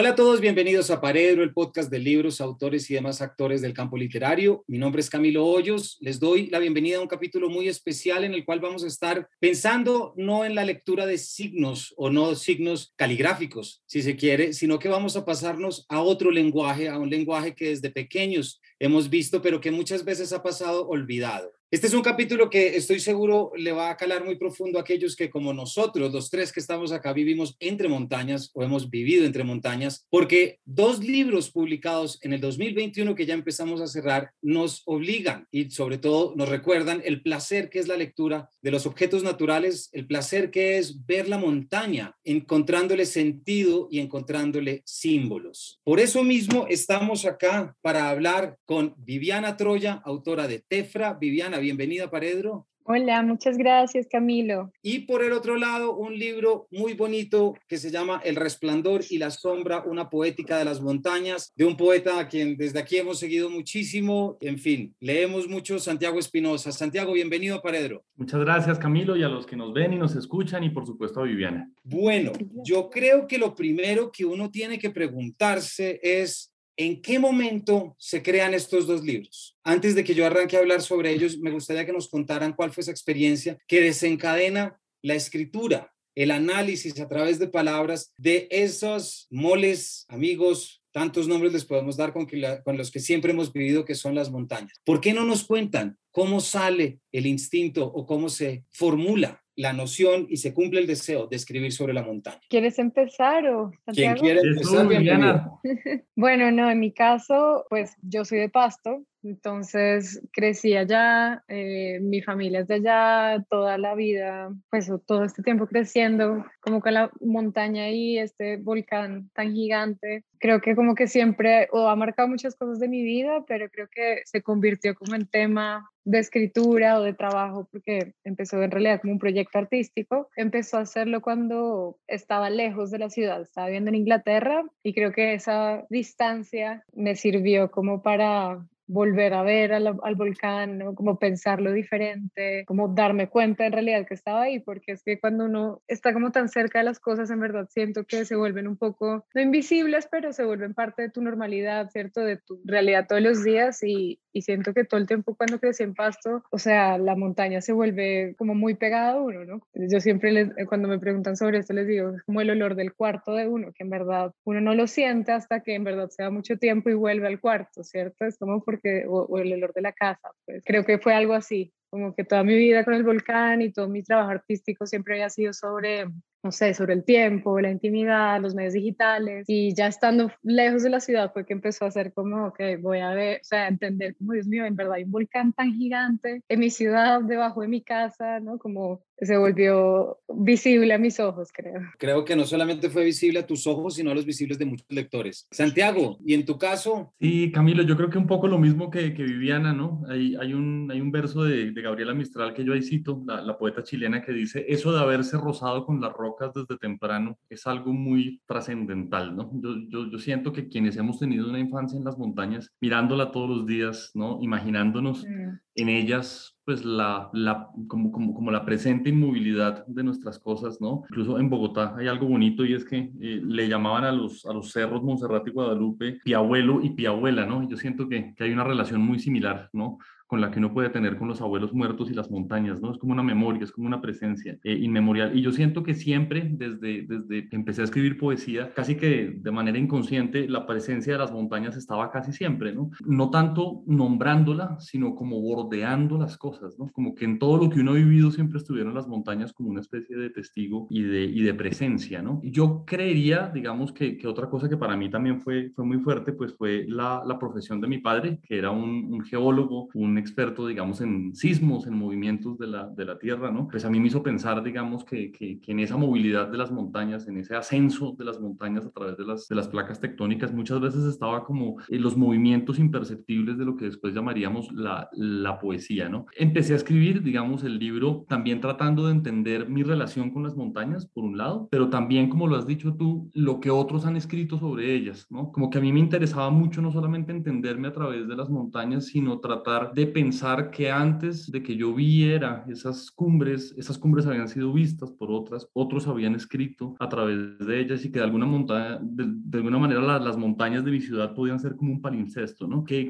Hola a todos, bienvenidos a Paredro, el podcast de libros, autores y demás actores del campo literario. Mi nombre es Camilo Hoyos. Les doy la bienvenida a un capítulo muy especial en el cual vamos a estar pensando no en la lectura de signos o no signos caligráficos, si se quiere, sino que vamos a pasarnos a otro lenguaje, a un lenguaje que desde pequeños hemos visto, pero que muchas veces ha pasado olvidado. Este es un capítulo que estoy seguro le va a calar muy profundo a aquellos que como nosotros, los tres que estamos acá, vivimos entre montañas o hemos vivido entre montañas, porque dos libros publicados en el 2021 que ya empezamos a cerrar nos obligan y sobre todo nos recuerdan el placer que es la lectura de los objetos naturales, el placer que es ver la montaña, encontrándole sentido y encontrándole símbolos. Por eso mismo estamos acá para hablar con Viviana Troya, autora de Tefra. Viviana, bienvenida, Paredro. Hola, muchas gracias, Camilo. Y por el otro lado, un libro muy bonito que se llama El resplandor y la sombra, una poética de las montañas, de un poeta a quien desde aquí hemos seguido muchísimo. En fin, leemos mucho Santiago Espinosa. Santiago, bienvenido a Paredro. Muchas gracias, Camilo, y a los que nos ven y nos escuchan, y por supuesto a Viviana. Bueno, yo creo que lo primero que uno tiene que preguntarse es ¿En qué momento se crean estos dos libros? Antes de que yo arranque a hablar sobre ellos, me gustaría que nos contaran cuál fue esa experiencia que desencadena la escritura, el análisis a través de palabras de esos moles, amigos, tantos nombres les podemos dar con, los que siempre hemos vivido, que son las montañas. ¿Por qué no nos cuentan cómo sale el instinto o cómo se formula la noción y se cumple el deseo de escribir sobre la montaña. ¿Quieres empezar o ¿Quién quiere empezar? bueno, no, en mi caso, pues yo soy de Pasto, entonces crecí allá, eh, mi familia es de allá, toda la vida, pues todo este tiempo creciendo, como con la montaña y este volcán tan gigante. Creo que como que siempre, o ha marcado muchas cosas de mi vida, pero creo que se convirtió como en tema de escritura o de trabajo, porque empezó en realidad como un proyecto artístico. Empezó a hacerlo cuando estaba lejos de la ciudad, estaba viviendo en Inglaterra y creo que esa distancia me sirvió como para volver a ver al, volcán, ¿no? como pensarlo diferente, como darme cuenta en realidad que estaba ahí, porque es que cuando uno está como tan cerca de las cosas, en verdad siento que se vuelven un poco, no invisibles, pero se vuelven parte de tu normalidad, ¿cierto? De tu realidad todos los días y, y siento que todo el tiempo cuando crecí en Pasto, o sea, la montaña se vuelve como muy pegada a uno, ¿no? Yo siempre les, cuando me preguntan sobre esto les digo, es como el olor del cuarto de uno, que en verdad uno no lo siente hasta que en verdad se da mucho tiempo y vuelve al cuarto, ¿cierto? Es como porque, o, el olor de la casa, pues creo que fue algo así, como que toda mi vida con el volcán y todo mi trabajo artístico siempre había sido sobre no sé, sobre el tiempo, la intimidad, los medios digitales. Y ya estando lejos de la ciudad fue que empezó a ser como, ok, voy a ver, o sea, entender como, Dios mío, en verdad hay un volcán tan gigante en mi ciudad, debajo de mi casa, ¿no? Como se volvió visible a mis ojos, creo. Creo que no solamente fue visible a tus ojos, sino a los visibles de muchos lectores. Santiago, ¿y en tu caso? Sí, Camilo, yo creo que un poco lo mismo que, que Viviana, ¿no? Hay, hay, un, hay un verso de, de Gabriela Mistral que yo ahí cito, la, la poeta chilena, que dice, eso de haberse rozado con la roca desde temprano es algo muy trascendental, ¿no? Yo, yo, yo, siento que quienes hemos tenido una infancia en las montañas, mirándola todos los días, ¿no? Imaginándonos mm. en ellas pues la, la como, como, como, la presente inmovilidad de nuestras cosas, ¿no? Incluso en Bogotá hay algo bonito y es que eh, le llamaban a los, a los cerros Monserrat y Guadalupe piabuelo y piabuela, ¿no? Yo siento que, que hay una relación muy similar, ¿no? Con la que uno puede tener con los abuelos muertos y las montañas, ¿no? Es como una memoria, es como una presencia eh, inmemorial. Y yo siento que siempre, desde, desde que empecé a escribir poesía, casi que de manera inconsciente, la presencia de las montañas estaba casi siempre, ¿no? No tanto nombrándola, sino como bordeando las cosas, ¿no? Como que en todo lo que uno ha vivido siempre estuvieron las montañas como una especie de testigo y de, y de presencia, ¿no? Yo creería, digamos, que, que, otra cosa que para mí también fue, fue muy fuerte, pues fue la, la profesión de mi padre, que era un, un geólogo, un experto, digamos, en sismos, en movimientos de la, de la Tierra, ¿no? Pues a mí me hizo pensar, digamos, que, que, en esa movilidad de las montañas, en ese ascenso de las montañas a través de las, de las placas tectónicas, muchas veces estaba como en los movimientos imperceptibles de lo que después llamaríamos la, la poesía, ¿no? Empecé a escribir, digamos, el libro también tratando de entender mi relación con las montañas, por un lado, pero también, como lo has dicho tú, lo que otros han escrito sobre ellas, ¿no? Como que a mí me interesaba mucho no solamente entenderme a través de las montañas, sino tratar de pensar que antes de que yo viera esas cumbres, esas cumbres habían sido vistas por otras, otros habían escrito a través de ellas y que de alguna, montaña, de, alguna manera las montañas de mi ciudad podían ser como un palimpsesto, ¿no? ¿Qué,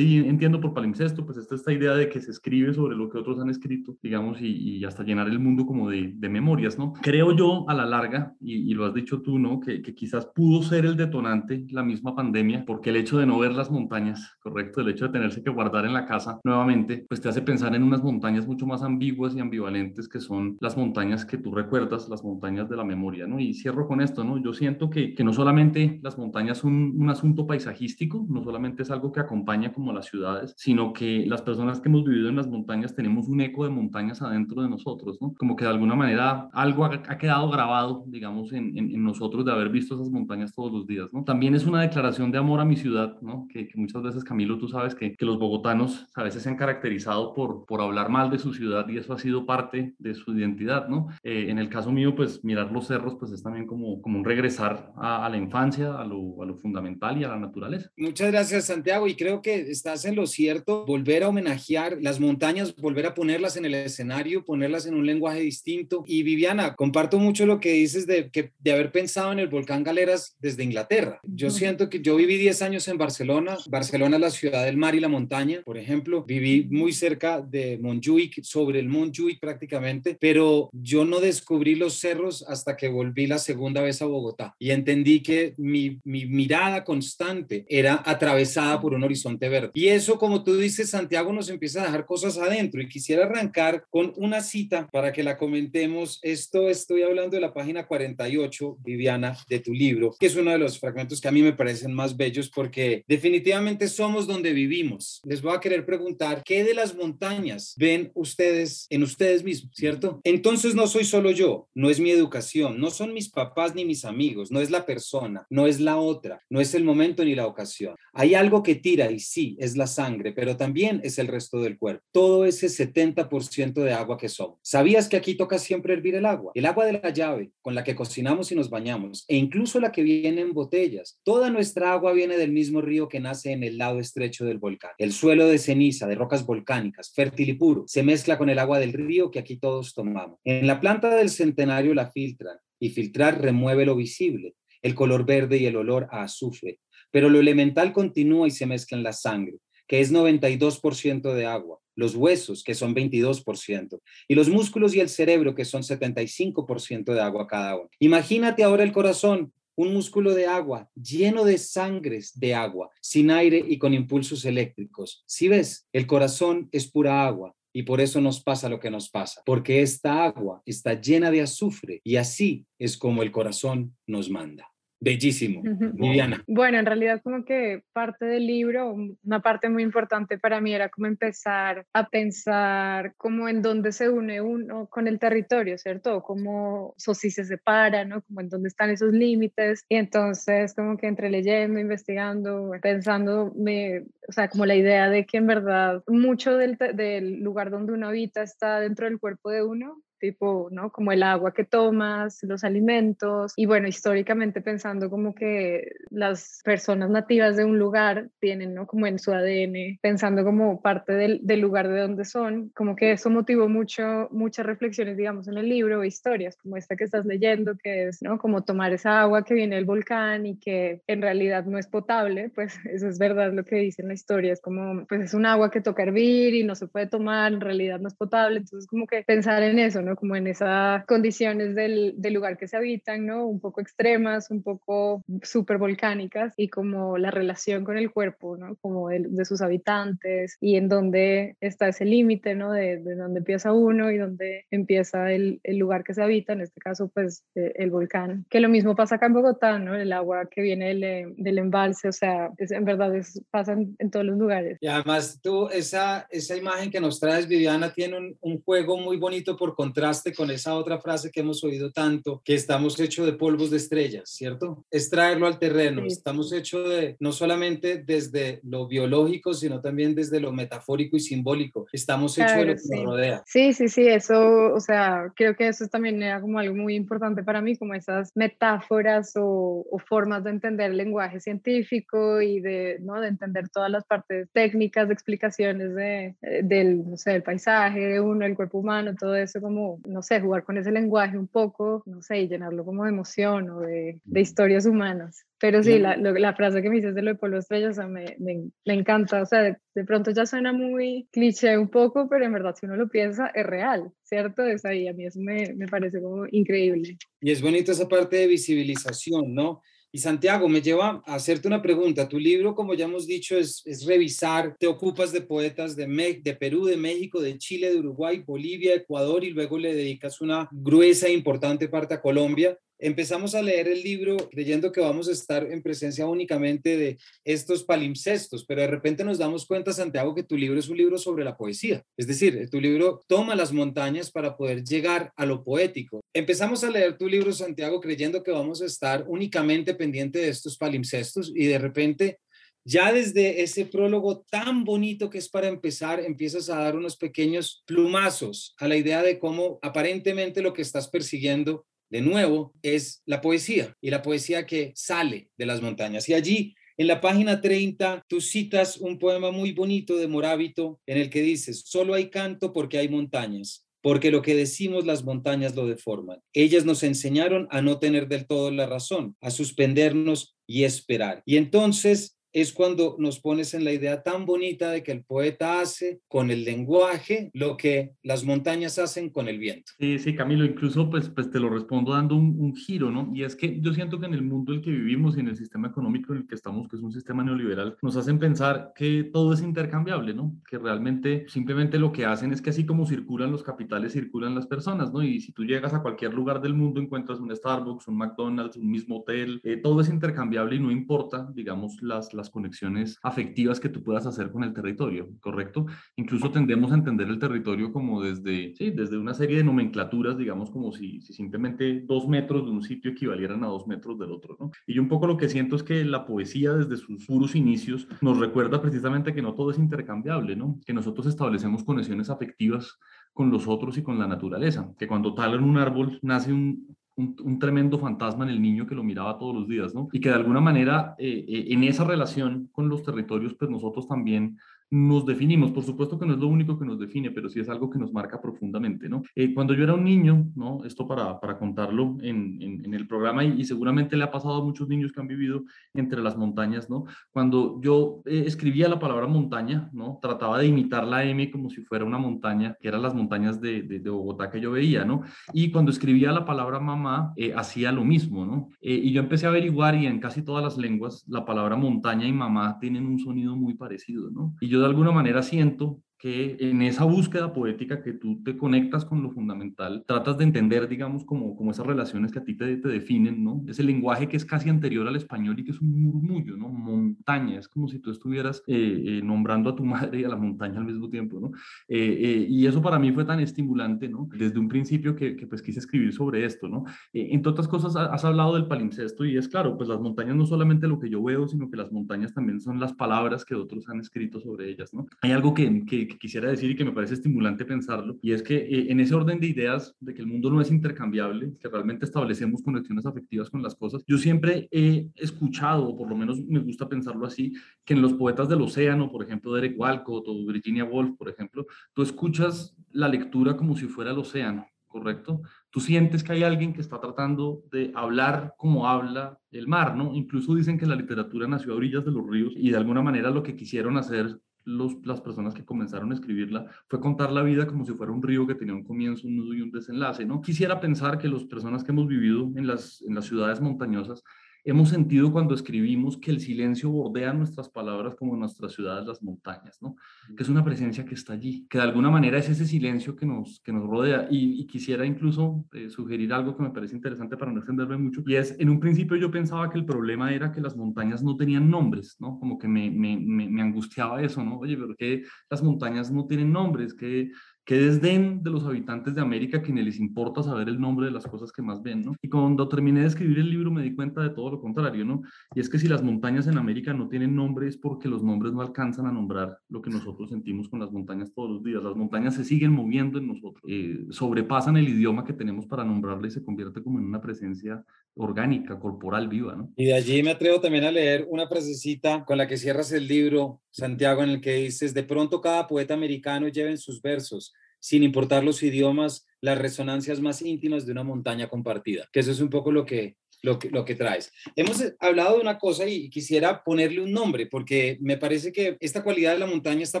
entiendo por palimpsesto? Pues esta, esta idea de que se escribe sobre lo que otros han escrito, digamos, y, hasta llenar el mundo como de, de, memorias, ¿no? Creo yo a la larga, y, lo has dicho tú, ¿no? Que, que quizás pudo ser el detonante la misma pandemia, porque el hecho de no ver las montañas, correcto, el hecho de tenerse que guardar en la casa nuevamente, pues te hace pensar en unas montañas mucho más ambiguas y ambivalentes que son las montañas que tú recuerdas, las montañas de la memoria, ¿no? Y cierro con esto, ¿no? Yo siento que, que no solamente las montañas son un asunto paisajístico, no solamente es algo que acompaña como las ciudades, sino que las personas que hemos vivido en las montañas tenemos un eco de montañas adentro de nosotros, ¿no? Como que de alguna manera algo ha, quedado grabado, digamos, en, en, nosotros de haber visto esas montañas todos los días, ¿no? También es una declaración de amor a mi ciudad, ¿no? Que, que muchas veces, Camilo, tú sabes que, que, los bogotanos a veces se han caracterizado por, por hablar mal de su ciudad y eso ha sido parte de su identidad, ¿no? Eh, en el caso mío, pues mirar los cerros, pues es también como, como un regresar a, a la infancia, a lo, a lo fundamental y a la naturaleza. Muchas gracias, Santiago, y creo que estás en lo cierto, volver a homenajear las montañas, volver a ponerlas en el escenario, ponerlas en un lenguaje distinto. Y Viviana, comparto mucho lo que dices de, que, de haber pensado en el volcán Galeras desde Inglaterra. Yo siento que yo viví 10 años en Barcelona. Barcelona es la ciudad del mar y la montaña, por ejemplo. Viví muy cerca de Montjuic, sobre el Montjuic prácticamente, pero yo no descubrí los cerros hasta que volví la segunda vez a Bogotá y entendí que mi, mi mirada constante era atravesada por un horizonte verde. Y eso, como tú dices, Santiago nos empieza a dejar cosas adentro y quisiera arrancar con una cita para que la comentemos. Esto estoy hablando de la página 48, Viviana, de tu libro, que es uno de los fragmentos que a mí me parecen más bellos porque definitivamente somos donde vivimos. Les voy a querer preguntar, ¿qué de las montañas ven ustedes en ustedes mismos, cierto? Entonces no soy solo yo, no es mi educación, no son mis papás ni mis amigos, no es la persona, no es la otra, no es el momento ni la ocasión. Hay algo que tira y sí, es la sangre, pero también es el resto del cuerpo. Todo ese 70% de agua que somos. ¿Sabías que aquí toca siempre hervir el agua? El agua de la llave con la que cocinamos y nos bañamos, e incluso la que viene en botellas. Toda nuestra agua viene del mismo río que nace en el lado estrecho del volcán. El suelo de ceniza, de rocas volcánicas, fértil y puro, se mezcla con el agua del río que aquí todos tomamos. En la planta del centenario la filtran y filtrar remueve lo visible, el color verde y el olor a azufre. Pero lo elemental continúa y se mezcla en la sangre, que es 92% de agua, los huesos, que son 22%, y los músculos y el cerebro, que son 75% de agua cada uno. Imagínate ahora el corazón, un músculo de agua lleno de sangres de agua, sin aire y con impulsos eléctricos. Si ves, el corazón es pura agua, y por eso nos pasa lo que nos pasa, porque esta agua está llena de azufre y así es como el corazón nos manda. Bellísimo, Viviana. Bueno, en realidad como que parte del libro, una parte muy importante para mí era como empezar a pensar como en dónde se une uno con el territorio, ¿cierto? Como si se separa, ¿no? Como en dónde están esos límites. Y entonces como que entre leyendo, investigando, pensando, me, o sea, como la idea de que en verdad mucho del, del lugar donde uno habita está dentro del cuerpo de uno tipo, ¿no? Como el agua que tomas, los alimentos. Y bueno, históricamente pensando como que las personas nativas de un lugar tienen, ¿no? Como en su ADN, pensando como parte del, del lugar de donde son, como que eso motivó mucho, muchas reflexiones, digamos, en el libro, historias como esta que estás leyendo, que es, ¿no? Como tomar esa agua que viene del volcán y que en realidad no es potable, pues eso es verdad lo que dice en la historia, es como, pues es un agua que toca hervir y no se puede tomar, en realidad no es potable, entonces como que pensar en eso, ¿no? Como en esas condiciones del, del, lugar que se habitan, ¿no? Un poco extremas, un poco súper volcánicas y como la relación con el cuerpo, ¿no? Como de, de sus habitantes y en dónde está ese límite, ¿no? De, de, dónde empieza uno y dónde empieza el, el, lugar que se habita, en este caso, pues, el volcán. Que lo mismo pasa acá en Bogotá, ¿no? El agua que viene del, del embalse, o sea, es, en verdad es, pasa en, en, todos los lugares. Y además tú, esa, esa imagen que nos traes, Viviana, tiene un, un juego muy bonito por contraste contraste con esa otra frase que hemos oído tanto, que estamos hechos de polvos de estrellas, ¿cierto? Es traerlo al terreno. Estamos hechos de, no solamente desde lo biológico, sino también desde lo metafórico y simbólico. Estamos hechos de lo que nos rodea. Sí, sí, sí, eso, o sea, creo que eso también era como algo muy importante para mí, como esas metáforas o, formas de entender el lenguaje científico y de, ¿no? de entender todas las partes técnicas, de explicaciones de, eh, del, no sé, del paisaje, de uno, el cuerpo humano, todo eso como, no sé, jugar con ese lenguaje un poco, no sé, y llenarlo como de emoción o de, de historias humanas. Pero sí, la, la, frase que me dices de lo de Polo Estrella, o sea, me, me, me encanta. O sea, de, pronto ya suena muy cliché un poco, pero en verdad, si uno lo piensa, es real, ¿cierto? Es ahí, a mí eso me, me parece como increíble. Y es bonito esa parte de visibilización, ¿no? Y Santiago, me lleva a hacerte una pregunta. Tu libro, como ya hemos dicho, es, es revisar, te ocupas de poetas de, de Perú, de México, de Chile, de Uruguay, Bolivia, Ecuador y luego le dedicas una gruesa e importante parte a Colombia empezamos a leer el libro creyendo que vamos a estar en presencia únicamente de estos palimpsestos, pero de repente nos damos cuenta, Santiago, que tu libro es un libro sobre la poesía. Es decir, tu libro toma las montañas para poder llegar a lo poético. Empezamos a leer tu libro, Santiago, creyendo que vamos a estar únicamente pendiente de estos palimpsestos y de repente ya desde ese prólogo tan bonito que es para empezar, empiezas a dar unos pequeños plumazos a la idea de cómo aparentemente lo que estás persiguiendo de nuevo, es la poesía y la poesía que sale de las montañas. Y allí, en la página 30, tú citas un poema muy bonito de Morábito en el que dices, solo hay canto porque hay montañas porque lo que decimos las montañas lo deforman. Ellas nos enseñaron a no tener del todo la razón, a suspendernos y esperar. Y entonces es cuando nos pones en la idea tan bonita de que el poeta hace con el lenguaje lo que las montañas hacen con el viento. Sí, sí, Camilo, incluso pues, pues te lo respondo dando un, giro, ¿no? Y es que yo siento que en el mundo en el que vivimos y en el sistema económico en el que estamos, que es un sistema neoliberal, nos hacen pensar que todo es intercambiable, ¿no? Que realmente simplemente lo que hacen es que así como circulan los capitales, circulan las personas, ¿no? Y si tú llegas a cualquier lugar del mundo, encuentras un Starbucks, un McDonald's, un mismo hotel, eh, todo es intercambiable y no importa, digamos, las, las las conexiones afectivas que tú puedas hacer con el territorio, ¿correcto? Incluso tendemos a entender el territorio como desde, sí, desde una serie de nomenclaturas, digamos, como si, si simplemente dos metros de un sitio equivalieran a dos metros del otro, ¿no? Y yo un poco lo que siento es que la poesía desde sus puros inicios nos recuerda precisamente que no todo es intercambiable, ¿no? Que nosotros establecemos conexiones afectivas con los otros y con la naturaleza, que cuando talan un árbol nace un, un, tremendo fantasma en el niño que lo miraba todos los días, ¿no? Y que de alguna manera eh, eh, en esa relación con los territorios, pues nosotros también nos definimos. Por supuesto que no es lo único que nos define, pero sí es algo que nos marca profundamente, ¿no? Eh, cuando yo era un niño, ¿no? Esto para, para contarlo en, en, el programa y, seguramente le ha pasado a muchos niños que han vivido entre las montañas, ¿no? Cuando yo eh, escribía la palabra montaña, ¿no? Trataba de imitar la M como si fuera una montaña, que eran las montañas de, de, Bogotá que yo veía, ¿no? Y cuando escribía la palabra mamá, eh, hacía lo mismo, ¿no? y yo empecé a averiguar y en casi todas las lenguas la palabra montaña y mamá tienen un sonido muy parecido, ¿no? Y yo de alguna manera siento que en esa búsqueda poética que tú te conectas con lo fundamental, tratas de entender, digamos, como, como esas relaciones que a ti te, te definen, ¿no? Ese lenguaje que es casi anterior al español y que es un murmullo, ¿no? Montaña, es como si tú estuvieras eh, eh, nombrando a tu madre y a la montaña al mismo tiempo, ¿no? Eh, y eso para mí fue tan estimulante, ¿no? Desde un principio que, que pues quise escribir sobre esto, ¿no? entre otras cosas, has hablado del palimpsesto y es claro, pues las montañas no solamente lo que yo veo, sino que las montañas también son las palabras que otros han escrito sobre ellas, ¿no? Hay algo que, que quisiera decir y que me parece estimulante pensarlo, y es que eh, en ese orden de ideas de que el mundo no es intercambiable, que realmente establecemos conexiones afectivas con las cosas, yo siempre he escuchado, o por lo menos me gusta pensarlo así, que en los poetas del océano, por ejemplo, Derek Walcott o Virginia Woolf, por ejemplo, tú escuchas la lectura como si fuera el océano, ¿correcto? Tú sientes que hay alguien que está tratando de hablar como habla el mar, ¿no? Incluso dicen que la literatura nació a orillas de los ríos y de alguna manera lo que quisieron hacer las personas que comenzaron a escribirla fue contar la vida como si fuera un río que tenía un comienzo, un nudo y un desenlace, ¿no? Quisiera pensar que las personas que hemos vivido en las, en las ciudades montañosas hemos sentido cuando escribimos que el silencio bordea nuestras palabras como nuestras ciudades, las montañas, ¿no? Que es una presencia que está allí, que de alguna manera es ese silencio que nos, que nos rodea. Y, quisiera incluso eh, sugerir algo que me parece interesante para no extenderme mucho, y es, en un principio yo pensaba que el problema era que las montañas no tenían nombres, ¿no? Como que me, me, me, me angustiaba eso, ¿no? Oye, pero que las montañas no tienen nombres, que que desdén de los habitantes de América que ni les importa saber el nombre de las cosas que más ven, ¿no? Y cuando terminé de escribir el libro me di cuenta de todo lo contrario, ¿no? Y es que si las montañas en América no tienen nombre es porque los nombres no alcanzan a nombrar lo que nosotros sentimos con las montañas todos los días. Las montañas se siguen moviendo en nosotros, eh, sobrepasan el idioma que tenemos para nombrarle y se convierte como en una presencia orgánica, corporal, viva, ¿no? Y de allí me atrevo también a leer una frasecita con la que cierras el libro, Santiago, en el que dices, de pronto cada poeta americano lleva en sus versos, sin importar los idiomas, las resonancias más íntimas de una montaña compartida, que eso es un poco lo que lo que, lo que traes. Hemos eh, hablado de una cosa y quisiera ponerle un nombre, porque me parece que esta cualidad de la montaña está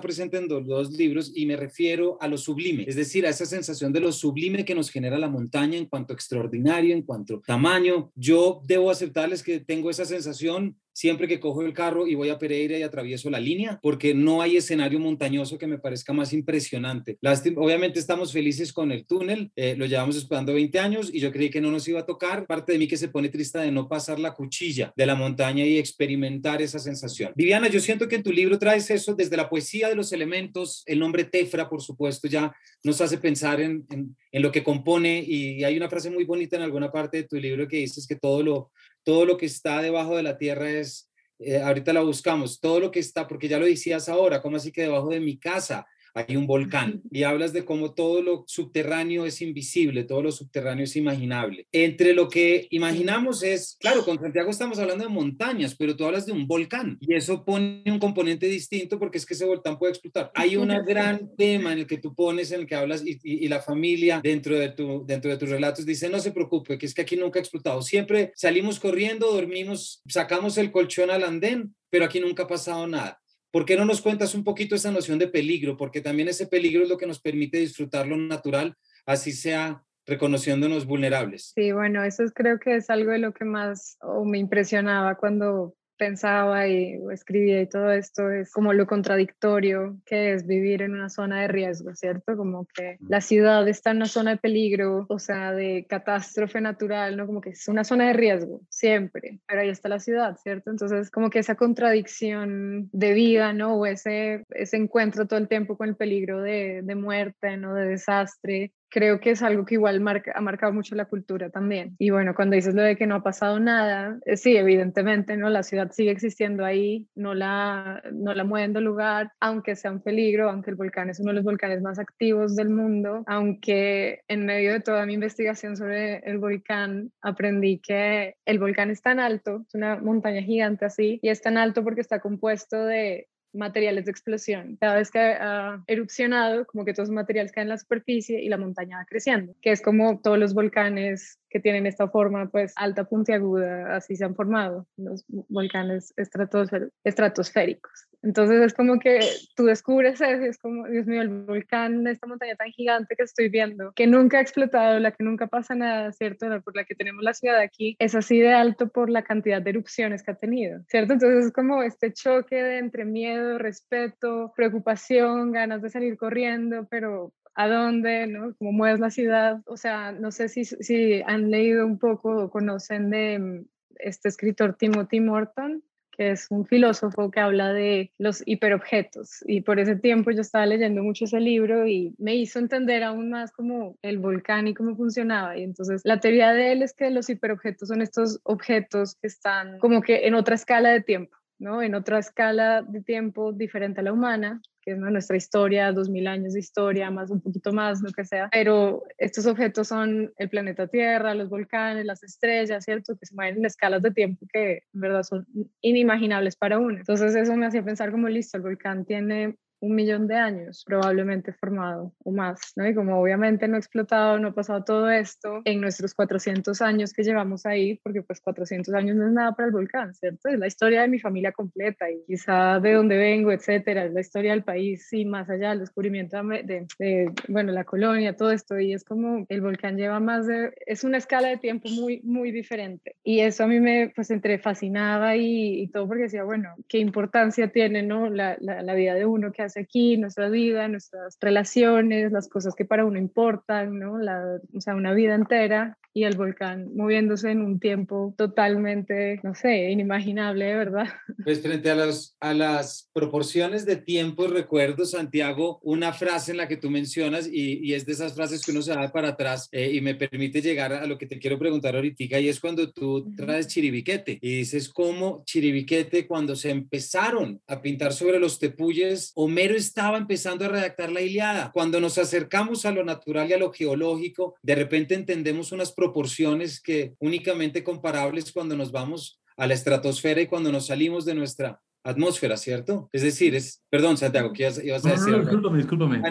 presente en los dos libros y me refiero a lo sublime, es decir, a esa sensación de lo sublime que nos genera la montaña en cuanto extraordinario, en cuanto tamaño. Yo debo aceptarles que tengo esa sensación siempre que cojo el carro y voy a Pereira y atravieso la línea, porque no hay escenario montañoso que me parezca más impresionante. obviamente estamos felices con el túnel, eh, lo llevamos esperando 20 años y yo creí que no nos iba a tocar. Parte de mí que se pone triste de no pasar la cuchilla de la montaña y experimentar esa sensación. Viviana, yo siento que en tu libro traes eso desde la poesía de los elementos, el nombre Tefra, por supuesto, ya nos hace pensar en, en, en lo que compone y hay una frase muy bonita en alguna parte de tu libro que dices que todo lo, todo lo que está debajo de la tierra es, eh, ahorita la buscamos, todo lo que está, porque ya lo decías ahora, ¿cómo así que debajo de mi casa hay un volcán y hablas de cómo todo lo subterráneo es invisible, todo lo subterráneo es imaginable. Entre lo que imaginamos es, claro, con Santiago estamos hablando de montañas, pero tú hablas de un volcán y eso pone un componente distinto porque es que ese volcán puede explotar. Hay un gran tema en el que tú pones, en el que hablas y, y, la familia dentro de, tu, dentro de tus relatos dice, no se preocupe, que es que aquí nunca ha explotado. Siempre salimos corriendo, dormimos, sacamos el colchón al andén, pero aquí nunca ha pasado nada. ¿Por qué no nos cuentas un poquito esa noción de peligro? Porque también ese peligro es lo que nos permite disfrutar lo natural, así sea reconociéndonos vulnerables. Sí, bueno, eso creo que es algo de lo que más me impresionaba cuando pensaba y escribía y todo esto es como lo contradictorio que es vivir en una zona de riesgo, ¿cierto? Como que la ciudad está en una zona de peligro, o sea, de catástrofe natural, ¿no? Como que es una zona de riesgo, siempre, pero ahí está la ciudad, ¿cierto? Entonces, como que esa contradicción de vida, ¿no? O ese, ese encuentro todo el tiempo con el peligro de, de muerte, ¿no? De desastre, creo que es algo que igual ha marcado mucho la cultura también. Y bueno, cuando dices lo de que no ha pasado nada, eh, sí, evidentemente, ¿no? La ciudad sigue existiendo ahí, no la, no la mueven del lugar, aunque sea un peligro, aunque el volcán es uno de los volcanes más activos del mundo, aunque en medio de toda mi investigación sobre el volcán aprendí que el volcán es tan alto, es una montaña gigante así, y es tan alto porque está compuesto de materiales de explosión. Cada vez que ha erupcionado, como que todos los materiales caen en la superficie y la montaña va creciendo, que es como todos los volcanes que tienen esta forma, pues alta puntiaguda, así se han formado los volcanes estratosféricos. Entonces es como que tú descubres eso es como, Dios mío, el volcán, esta montaña tan gigante que estoy viendo, que nunca ha explotado, la que nunca pasa nada, ¿cierto? Por la que tenemos la ciudad aquí, es así de alto por la cantidad de erupciones que ha tenido, ¿cierto? Entonces es como este choque de entre miedo, respeto, preocupación, ganas de salir corriendo, pero a dónde, ¿no? Cómo mueves la ciudad. O sea, no sé si, si han leído un poco o conocen de mm, este escritor Timothy Morton, que es un filósofo que habla de los hiperobjetos. Y por ese tiempo yo estaba leyendo mucho ese libro y me hizo entender aún más como el volcán y cómo funcionaba. Y entonces la teoría de él es que los hiperobjetos son estos objetos que están como que en otra escala de tiempo. ¿No? En otra escala de tiempo diferente a la humana, que es nuestra historia, dos mil años de historia, más un poquito más, lo que sea. Pero estos objetos son el planeta Tierra, los volcanes, las estrellas, ¿cierto? Que se mueven en escalas de tiempo que en verdad son inimaginables para uno. Entonces eso me hacía pensar como, listo, el volcán tiene un millón de años probablemente formado o más, ¿no? Y como obviamente no ha explotado, no ha pasado todo esto en nuestros 400 años que llevamos ahí, porque pues 400 años no es nada para el volcán, ¿cierto? Es la historia de mi familia completa y quizá de dónde vengo, etcétera, es la historia del país y más allá, el descubrimiento de, de, bueno, la colonia, todo esto y es como el volcán lleva más de, es una escala de tiempo muy, muy diferente y eso a mí me, pues entre fascinaba y, y todo porque decía, bueno, qué importancia tiene, ¿no? La, la, la vida de uno que hace hace aquí, nuestra vida, nuestras relaciones, las cosas que para uno importan, ¿no? La, o sea, una vida entera y el volcán moviéndose en un tiempo totalmente, no sé, inimaginable, ¿verdad? Pues frente a, los, a las proporciones de tiempo y recuerdo, Santiago, una frase en la que tú mencionas y, y es de esas frases que uno se da para atrás eh, y me permite llegar a lo que te quiero preguntar ahorita y es cuando tú traes chiribiquete y dices cómo chiribiquete cuando se empezaron a pintar sobre los tepuyes, Homero estaba empezando a redactar la Iliada. Cuando nos acercamos a lo natural y a lo geológico, de repente entendemos unas proporciones que únicamente comparables cuando nos vamos a la estratosfera y cuando nos salimos de nuestra atmósfera, ¿cierto? Es decir, es, perdón, Santiago, ¿qué ibas, a decir? No, no, discúlpame, discúlpame. Ah,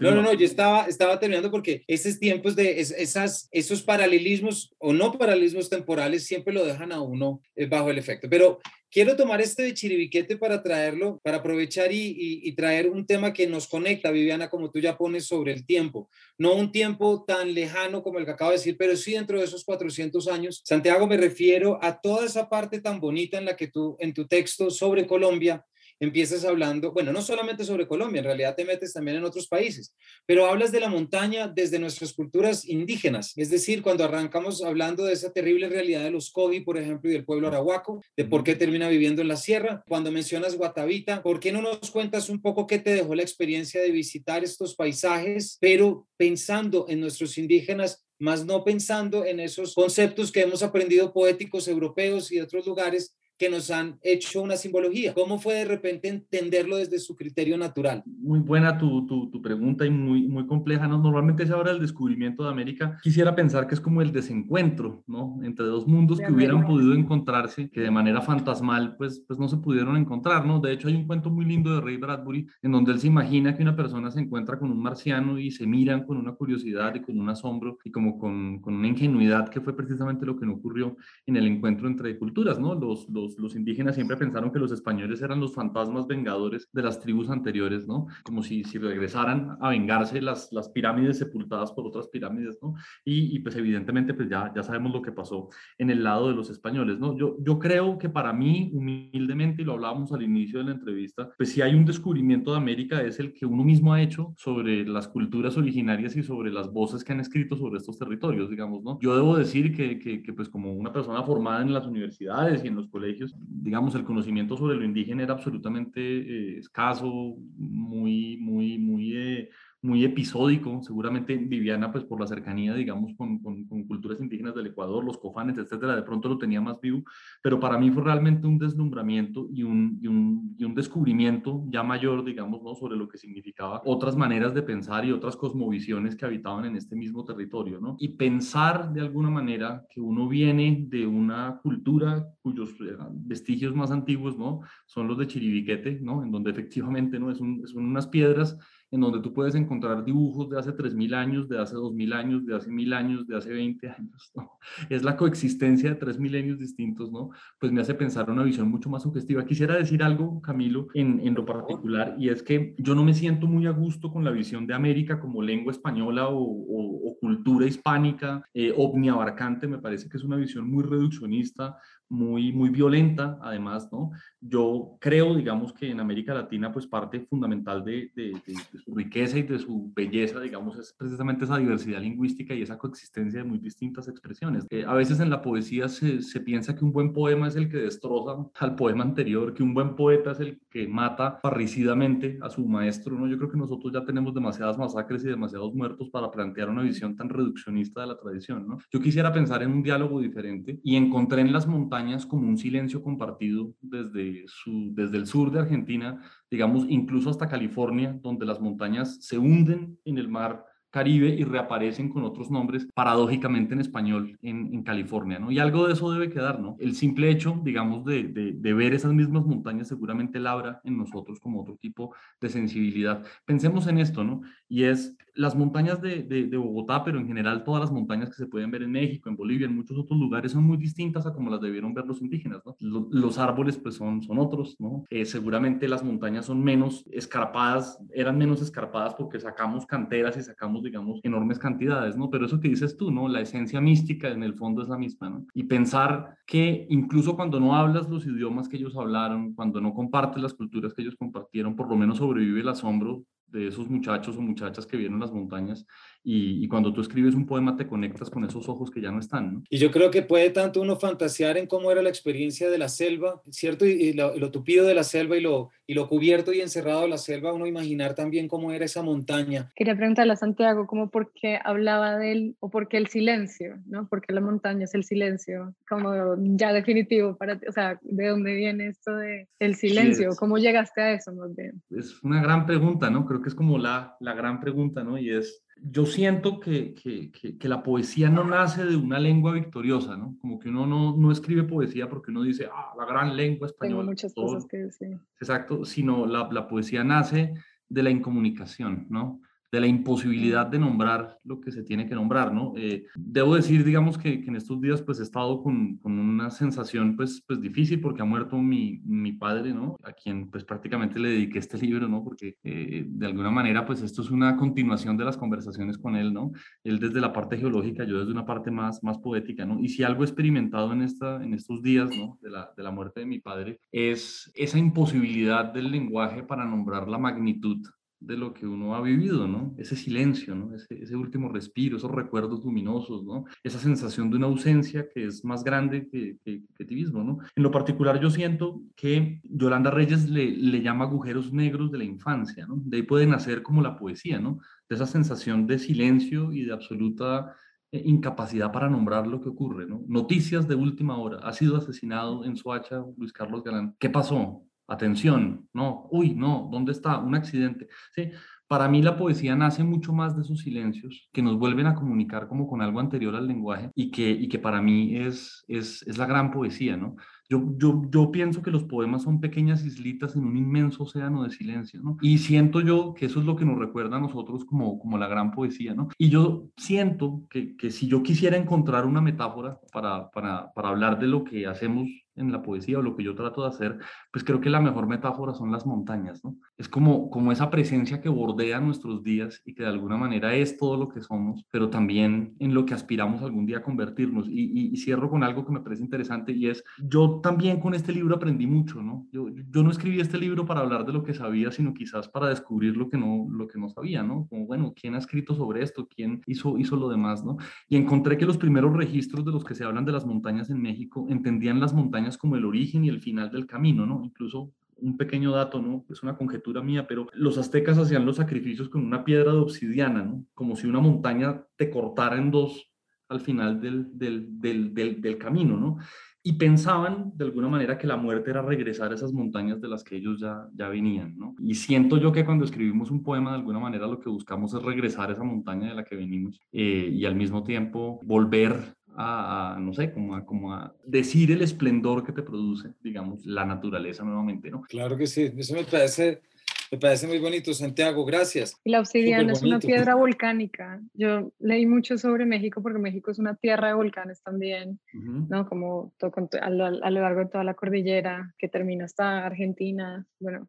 no, no, no, yo estaba, estaba terminando porque esos tiempos de esas, esos paralelismos o no paralelismos temporales siempre lo dejan a uno eh, bajo el efecto. Pero Quiero tomar este de chiribiquete para traerlo, para aprovechar y, traer un tema que nos conecta, Viviana, como tú ya pones sobre el tiempo. No un tiempo tan lejano como el que acabo de decir, pero sí dentro de esos 400 años. Santiago, me refiero a toda esa parte tan bonita en la que tú, en tu texto sobre Colombia, empiezas hablando, bueno, no solamente sobre Colombia, en realidad te metes también en otros países, pero hablas de la montaña desde nuestras culturas indígenas, es decir, cuando arrancamos hablando de esa terrible realidad de los Kogi, por ejemplo, y del pueblo arahuaco, de por qué termina viviendo en la sierra, cuando mencionas Guatavita, ¿por qué no nos cuentas un poco qué te dejó la experiencia de visitar estos paisajes, pero pensando en nuestros indígenas más no pensando en esos conceptos que hemos aprendido poéticos europeos y de otros lugares que nos han hecho una simbología. ¿Cómo fue de repente entenderlo desde su criterio natural? Muy buena tu, tu, tu pregunta y muy, muy compleja. ¿no? Normalmente se habla del descubrimiento de América. Quisiera pensar que es como el desencuentro ¿no? entre dos mundos que hubieran podido encontrarse, que de manera fantasmal pues, pues no se pudieron encontrar. ¿no? De hecho, hay un cuento muy lindo de Ray Bradbury en donde él se imagina que una persona se encuentra con un marciano y se miran con una curiosidad y con un asombro y como con, con una ingenuidad que fue precisamente lo que no ocurrió en el encuentro entre culturas. ¿no? Los, los los, indígenas siempre pensaron que los españoles eran los fantasmas vengadores de las tribus anteriores, ¿no? Como si, si regresaran a vengarse las, las pirámides sepultadas por otras pirámides, ¿no? Y, y, pues evidentemente pues ya, ya sabemos lo que pasó en el lado de los españoles, ¿no? Yo, yo creo que para mí, humildemente, y lo hablábamos al inicio de la entrevista, pues si hay un descubrimiento de América es el que uno mismo ha hecho sobre las culturas originarias y sobre las voces que han escrito sobre estos territorios, digamos, ¿no? Yo debo decir que, que, que pues como una persona formada en las universidades y en los colegios, digamos, el conocimiento sobre lo indígena era absolutamente eh, escaso, muy, muy, muy eh, muy episódico, seguramente Viviana, pues por la cercanía, digamos, con, con, culturas indígenas del Ecuador, los cofanes, etcétera, de pronto lo tenía más vivo, pero para mí fue realmente un deslumbramiento y un, y un, y un descubrimiento ya mayor, digamos, ¿no? sobre lo que significaba otras maneras de pensar y otras cosmovisiones que habitaban en este mismo territorio, ¿no? Y pensar de alguna manera que uno viene de una cultura cuyos eh, vestigios más antiguos, ¿no? Son los de Chiribiquete, ¿no? En donde efectivamente, ¿no? Es un, unas piedras en donde tú puedes encontrar dibujos de hace 3.000 años, de hace 2.000 años, de hace 1.000 años, de hace 20 años, ¿no? Es la coexistencia de tres milenios distintos, ¿no? Pues me hace pensar una visión mucho más sugestiva. Quisiera decir algo, Camilo, en, en lo particular, y es que yo no me siento muy a gusto con la visión de América como lengua española o, o, cultura hispánica, eh, omniabarcante, me parece que es una visión muy reduccionista, muy, muy violenta, además, ¿no? Yo creo, digamos, que en América Latina, pues parte fundamental de, de, riqueza y de su belleza, digamos, es precisamente esa diversidad lingüística y esa coexistencia de muy distintas expresiones. Eh, a veces en la poesía se, se, piensa que un buen poema es el que destroza al poema anterior, que un buen poeta es el que mata parricidamente a su maestro, ¿no? Yo creo que nosotros ya tenemos demasiadas masacres y demasiados muertos para plantear una visión tan reduccionista de la tradición, ¿no? Yo quisiera pensar en un diálogo diferente y encontré en las montañas como un silencio compartido desde, su, desde el sur de Argentina, digamos, incluso hasta California, donde las montañas se hunden en el mar Caribe y reaparecen con otros nombres paradójicamente en español en, en, California, ¿no? Y algo de eso debe quedar, ¿no? El simple hecho, digamos, de, de, de, ver esas mismas montañas seguramente labra en nosotros como otro tipo de sensibilidad. Pensemos en esto, ¿no? Y es las montañas de, de, Bogotá, pero en general todas las montañas que se pueden ver en México, en Bolivia, en muchos otros lugares son muy distintas a como las debieron ver los indígenas, ¿no? Los, árboles pues son, son otros, ¿no? Eh, seguramente las montañas son menos escarpadas, eran menos escarpadas porque sacamos canteras y sacamos digamos, enormes cantidades, ¿no? Pero eso que dices tú, ¿no? La esencia mística en el fondo es la misma, ¿no? Y pensar que incluso cuando no hablas los idiomas que ellos hablaron, cuando no compartes las culturas que ellos compartieron, por lo menos sobrevive el asombro de esos muchachos o muchachas que vieron las montañas y, cuando tú escribes un poema te conectas con esos ojos que ya no están. Y yo creo que puede tanto uno fantasear en cómo era la experiencia de la selva, ¿cierto? Y, lo, tupido de la selva y lo, y lo cubierto y encerrado de la selva, uno imaginar también cómo era esa montaña. Quería preguntarle a Santiago cómo por qué hablaba de él o por qué el silencio, ¿no? Porque la montaña es el silencio, como ya definitivo para ti, o sea, ¿de dónde viene esto de el silencio? ¿Cómo llegaste a eso más bien? Es una gran pregunta, ¿no? Creo que es como la, la gran pregunta, ¿no? Y es yo siento que, que, que, la poesía no nace de una lengua victoriosa, ¿no? Como que uno no, no escribe poesía porque uno dice, ah, la gran lengua española. Tengo muchas cosas que decir. Exacto, sino la, la poesía nace de la incomunicación, ¿no? De la imposibilidad de nombrar lo que se tiene que nombrar, ¿no? Eh, debo decir, digamos, que, en estos días pues he estado con, con, una sensación pues, pues difícil porque ha muerto mi, mi, padre, ¿no? A quien pues prácticamente le dediqué este libro, ¿no? Porque eh, de alguna manera pues esto es una continuación de las conversaciones con él, ¿no? Él desde la parte geológica, yo desde una parte más, más poética, ¿no? Y si algo he experimentado en, esta, en estos días, ¿no? De la, de la muerte de mi padre, es esa imposibilidad del lenguaje para nombrar la magnitud de lo que uno ha vivido, ¿no? Ese silencio, ¿no? Ese, último respiro, esos recuerdos luminosos, ¿no? Esa sensación de una ausencia que es más grande que, que, ti mismo, ¿no? En lo particular yo siento que Yolanda Reyes le, le llama agujeros negros de la infancia, ¿no? De ahí puede nacer como la poesía, ¿no? De esa sensación de silencio y de absoluta eh, incapacidad para nombrar lo que ocurre, ¿no? Noticias de última hora. Ha sido asesinado en Soacha Luis Carlos Galán. ¿Qué pasó? Atención, no, uy, no, ¿dónde está? Un accidente. ¿Sí? Para mí la poesía nace mucho más de esos silencios que nos vuelven a comunicar como con algo anterior al lenguaje y que, y que para mí es, es, es la gran poesía, ¿no? Yo, yo, yo, pienso que los poemas son pequeñas islitas en un inmenso océano de silencio, ¿no? Y siento yo que eso es lo que nos recuerda a nosotros como, como la gran poesía, ¿no? Y yo siento que, que si yo quisiera encontrar una metáfora para, para, para hablar de lo que hacemos en la poesía o lo que yo trato de hacer, pues creo que la mejor metáfora son las montañas, ¿no? Es como, como esa presencia que bordea nuestros días y que de alguna manera es todo lo que somos, pero también en lo que aspiramos algún día a convertirnos. Y, y, cierro con algo que me parece interesante y es, yo también con este libro aprendí mucho, ¿no? Yo, yo no escribí este libro para hablar de lo que sabía, sino quizás para descubrir lo que no, lo que no sabía, ¿no? Como, bueno, ¿quién ha escrito sobre esto? ¿Quién hizo, hizo lo demás, ¿no? Y encontré que los primeros registros de los que se hablan de las montañas en México entendían las montañas como el origen y el final del camino, ¿no? Incluso un pequeño dato, ¿no? Es una conjetura mía, pero los aztecas hacían los sacrificios con una piedra de obsidiana, ¿no? Como si una montaña te cortara en dos al final del, del, del, del, camino, ¿no? Y pensaban de alguna manera que la muerte era regresar a esas montañas de las que ellos ya, ya venían, ¿no? Y siento yo que cuando escribimos un poema, de alguna manera lo que buscamos es regresar a esa montaña de la que venimos eh, y al mismo tiempo volver a, no sé, como a, como a decir el esplendor que te produce, digamos, la naturaleza nuevamente, ¿no? Claro que sí, eso me parece, me parece muy bonito, Santiago, gracias. la obsidiana es una piedra volcánica. Yo leí mucho sobre México porque México es una tierra de volcanes también, ¿no? Como todo, a, lo, a, lo, largo de toda la cordillera que termina hasta Argentina, bueno,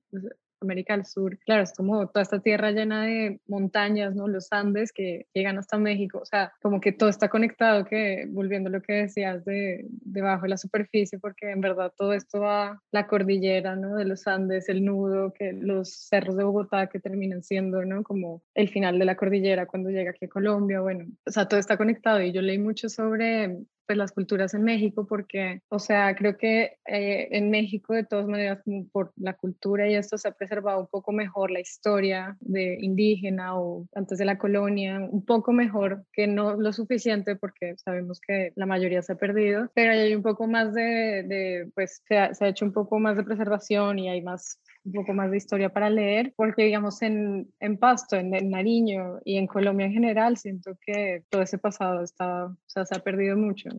América del Sur. Claro, es como toda esta tierra llena de montañas, ¿no? Los Andes que llegan hasta México, o sea, como que todo está conectado, que volviendo a lo que decías de debajo de la superficie, porque en verdad todo esto va la cordillera, ¿no? De los Andes, el nudo, que los cerros de Bogotá que terminan siendo, ¿no? Como el final de la cordillera cuando llega aquí a Colombia, bueno, o sea, todo está conectado y yo leí mucho sobre pues las culturas en México porque, o sea, creo que eh, en México de todas maneras por la cultura y esto se ha preservado un poco mejor la historia de indígena o antes de la colonia, un poco mejor que no lo suficiente porque sabemos que la mayoría se ha perdido, pero hay un poco más de, de pues se ha, se ha hecho un poco más de preservación y hay más un poco más de historia para leer, porque digamos en, en Pasto, en, Nariño y en Colombia en general, siento que todo ese pasado está, o sea, se ha perdido mucho,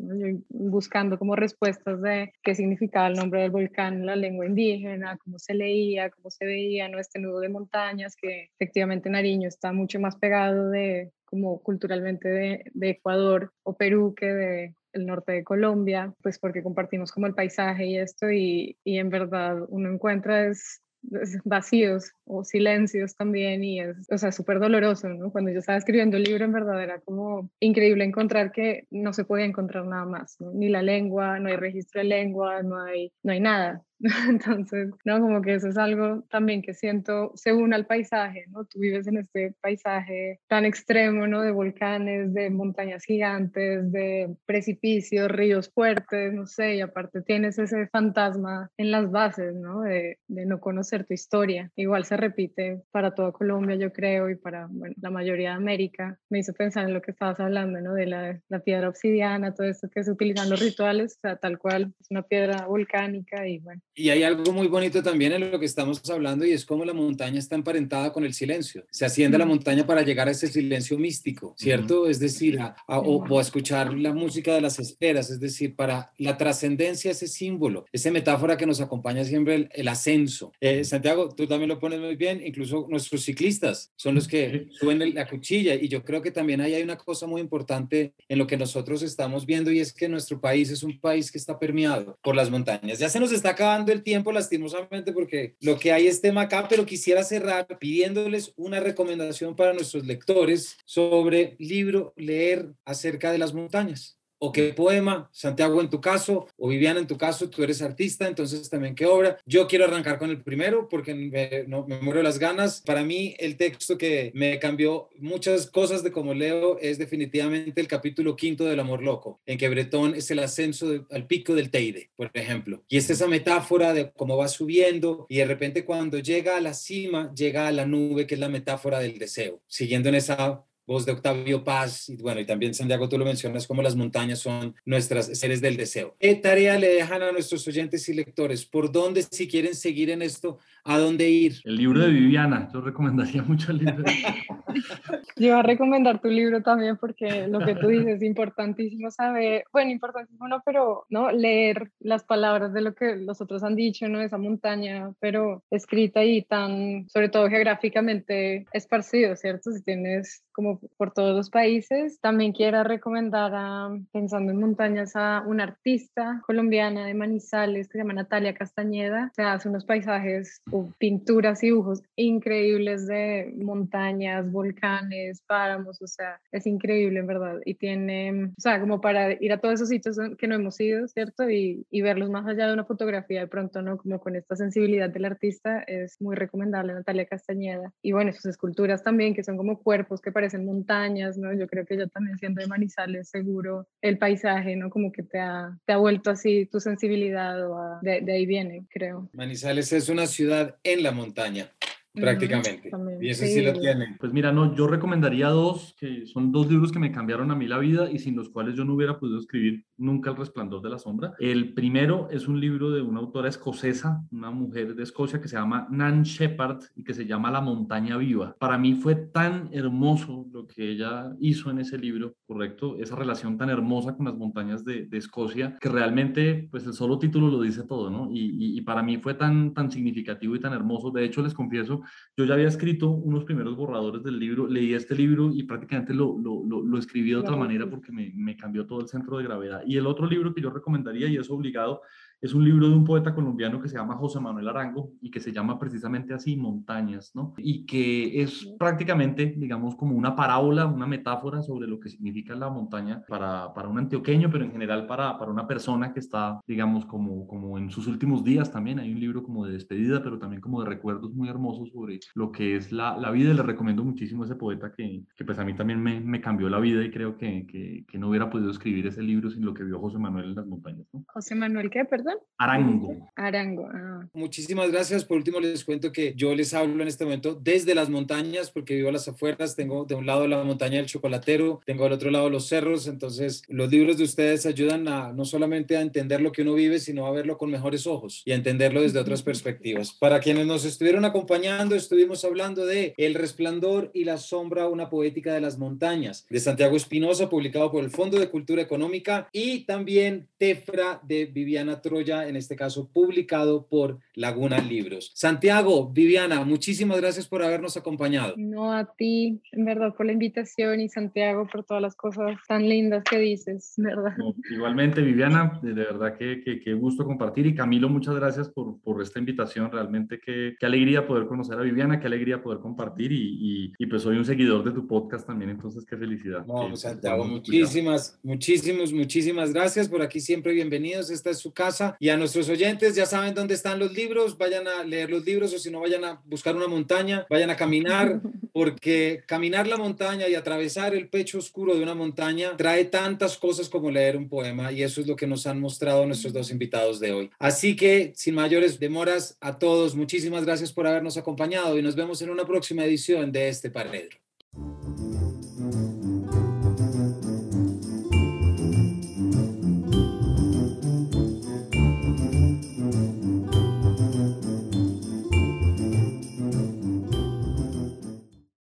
buscando como respuestas de qué significaba el nombre del volcán en la lengua indígena, cómo se leía, cómo se veía, ¿no? este nudo de montañas, que efectivamente Nariño está mucho más pegado de como culturalmente de, de Ecuador o Perú que de el norte de Colombia, pues porque compartimos como el paisaje y esto y, y en verdad uno encuentra es vacíos o silencios también y es, o sea, súper doloroso, ¿no? Cuando yo estaba escribiendo el libro, en verdad era como increíble encontrar que no se podía encontrar nada más. Ni la lengua, no hay registro de lengua, no hay, no hay nada. Entonces, no, como que eso es algo también que siento se une al paisaje, ¿no? Tú vives en este paisaje tan extremo, ¿no? De volcanes, de montañas gigantes, de precipicios, ríos fuertes, no sé, y aparte tienes ese fantasma en las bases, ¿no? De, de no conocer tu historia. Igual se repite para toda Colombia, yo creo, y para bueno, la mayoría de América. Me hizo pensar en lo que estabas hablando, ¿no? De la, piedra obsidiana, todo esto que se utilizan los rituales, o sea, tal cual, es una piedra volcánica y bueno y hay algo muy bonito también en lo que estamos hablando y es cómo la montaña está emparentada con el silencio. Se asciende a la montaña para llegar a ese silencio místico, ¿cierto? Es decir, a, o, a escuchar la música de las esferas, es decir, para la trascendencia, ese símbolo, esa metáfora que nos acompaña siempre, el, ascenso. Eh, Santiago, tú también lo pones muy bien, incluso nuestros ciclistas son los que suben la cuchilla y yo creo que también ahí hay una cosa muy importante en lo que nosotros estamos viendo y es que nuestro país es un país que está permeado por las montañas. Ya se nos está acabando el tiempo lastimosamente porque lo que hay es tema acá, pero quisiera cerrar pidiéndoles una recomendación para nuestros lectores sobre libro, leer acerca de las montañas o qué poema, Santiago en tu caso, o Viviana en tu caso, tú eres artista, entonces también qué obra. Yo quiero arrancar con el primero porque me, no, me muero las ganas. Para mí el texto que me cambió muchas cosas de cómo leo es definitivamente el capítulo quinto del Amor Loco, en que Bretón es el ascenso al pico del Teide, por ejemplo. Y es esa metáfora de cómo va subiendo y de repente cuando llega a la cima, llega a la nube, que es la metáfora del deseo, siguiendo en esa voz de Octavio Paz, y bueno, y también Santiago, tú lo mencionas, como las montañas son nuestras seres del deseo. ¿Qué tarea le dejan a nuestros oyentes y lectores? ¿Por dónde, si quieren seguir en esto, a dónde ir? El libro de Viviana, yo recomendaría mucho el libro. yo voy a recomendar tu libro también porque lo que tú dices es importantísimo saber, bueno, importantísimo no, pero no leer las palabras de lo que los otros han dicho, ¿no? Esa montaña, pero escrita y tan, sobre todo geográficamente esparcido, ¿cierto? Si tienes como por todos los países. También quiero recomendar, a, pensando en montañas, a una artista colombiana de Manizales que se llama Natalia Castañeda. Se hace unos paisajes, pinturas y dibujos increíbles de montañas, volcanes, páramos, o sea, es increíble en verdad. Y tiene, o sea, como para ir a todos esos sitios que no hemos ido, ¿cierto? Y, y verlos más allá de una fotografía de pronto, ¿no? Como con esta sensibilidad del artista, es muy recomendable Natalia Castañeda. Y bueno, sus esculturas también, que son como cuerpos que parecen en montañas, ¿no? Yo creo que yo también siendo de Manizales, seguro el paisaje, ¿no? Como que te ha, te ha vuelto así tu sensibilidad, o de, de ahí viene, creo. Manizales es una ciudad en la montaña prácticamente. y ese sí. lo tienen. Pues mira, no, yo recomendaría dos, que son dos libros que me cambiaron a mí la vida y sin los cuales yo no hubiera podido escribir nunca El Resplandor de la Sombra. El primero es un libro de una autora escocesa, una mujer de Escocia que se llama Nan Shepard y que se llama La montaña viva. Para mí fue tan hermoso lo que ella hizo en ese libro, correcto, esa relación tan hermosa con las montañas de, de Escocia, que realmente, pues el solo título lo dice todo, ¿no? Y, y, y para mí fue tan, tan significativo y tan hermoso. De hecho, les confieso yo ya había escrito unos primeros borradores del libro, leí este libro y prácticamente lo, lo, lo, escribí de otra manera porque me, me cambió todo el centro de gravedad. Y el otro libro que yo recomendaría, y es obligado, es un libro de un poeta colombiano que se llama José Manuel Arango y que se llama precisamente así, Montañas, ¿no? Y que es prácticamente, digamos, como una parábola, una metáfora sobre lo que significa la montaña para, para un antioqueño, pero en general para, para una persona que está, digamos, como, como en sus últimos días también. Hay un libro como de despedida, pero también como de recuerdos muy hermosos sobre lo que es la, la vida. Y le recomiendo muchísimo a ese poeta que, que pues a mí también me, me, cambió la vida y creo que, que, que, no hubiera podido escribir ese libro sin lo que vio José Manuel en las montañas. ¿no? José Manuel, ¿qué? Perdón. Arango. Arango. Ah. Muchísimas gracias. Por último, les cuento que yo les hablo en este momento desde las montañas, porque vivo a las afueras. Tengo de un lado la montaña del chocolatero, tengo al otro lado los cerros. Entonces, los libros de ustedes ayudan a no solamente a entender lo que uno vive, sino a verlo con mejores ojos y a entenderlo desde otras perspectivas. Para quienes nos estuvieron acompañando, estuvimos hablando de El resplandor y la sombra, una poética de las montañas, de Santiago Espinosa, publicado por el Fondo de Cultura Económica, y también Tefra de Viviana Tro Troya, en este caso publicado por Laguna Libros. Santiago, Viviana, muchísimas gracias por habernos acompañado. No, a ti, en verdad, por la invitación y Santiago por todas las cosas tan lindas que dices, ¿verdad? igualmente, Viviana, de verdad que, que, gusto compartir y Camilo, muchas gracias por, por esta invitación, realmente qué, qué, alegría poder conocer a Viviana, qué alegría poder compartir y, y, pues soy un seguidor de tu podcast también, entonces qué felicidad. No, Santiago, muchísimas, muchísimas, muchísimas gracias por aquí siempre bienvenidos, esta es su casa y a nuestros oyentes ya saben dónde están los libros, vayan a leer los libros o si no vayan a buscar una montaña, vayan a caminar, porque caminar la montaña y atravesar el pecho oscuro de una montaña trae tantas cosas como leer un poema y eso es lo que nos han mostrado nuestros dos invitados de hoy. Así que sin mayores demoras a todos, muchísimas gracias por habernos acompañado y nos vemos en una próxima edición de este Paredro.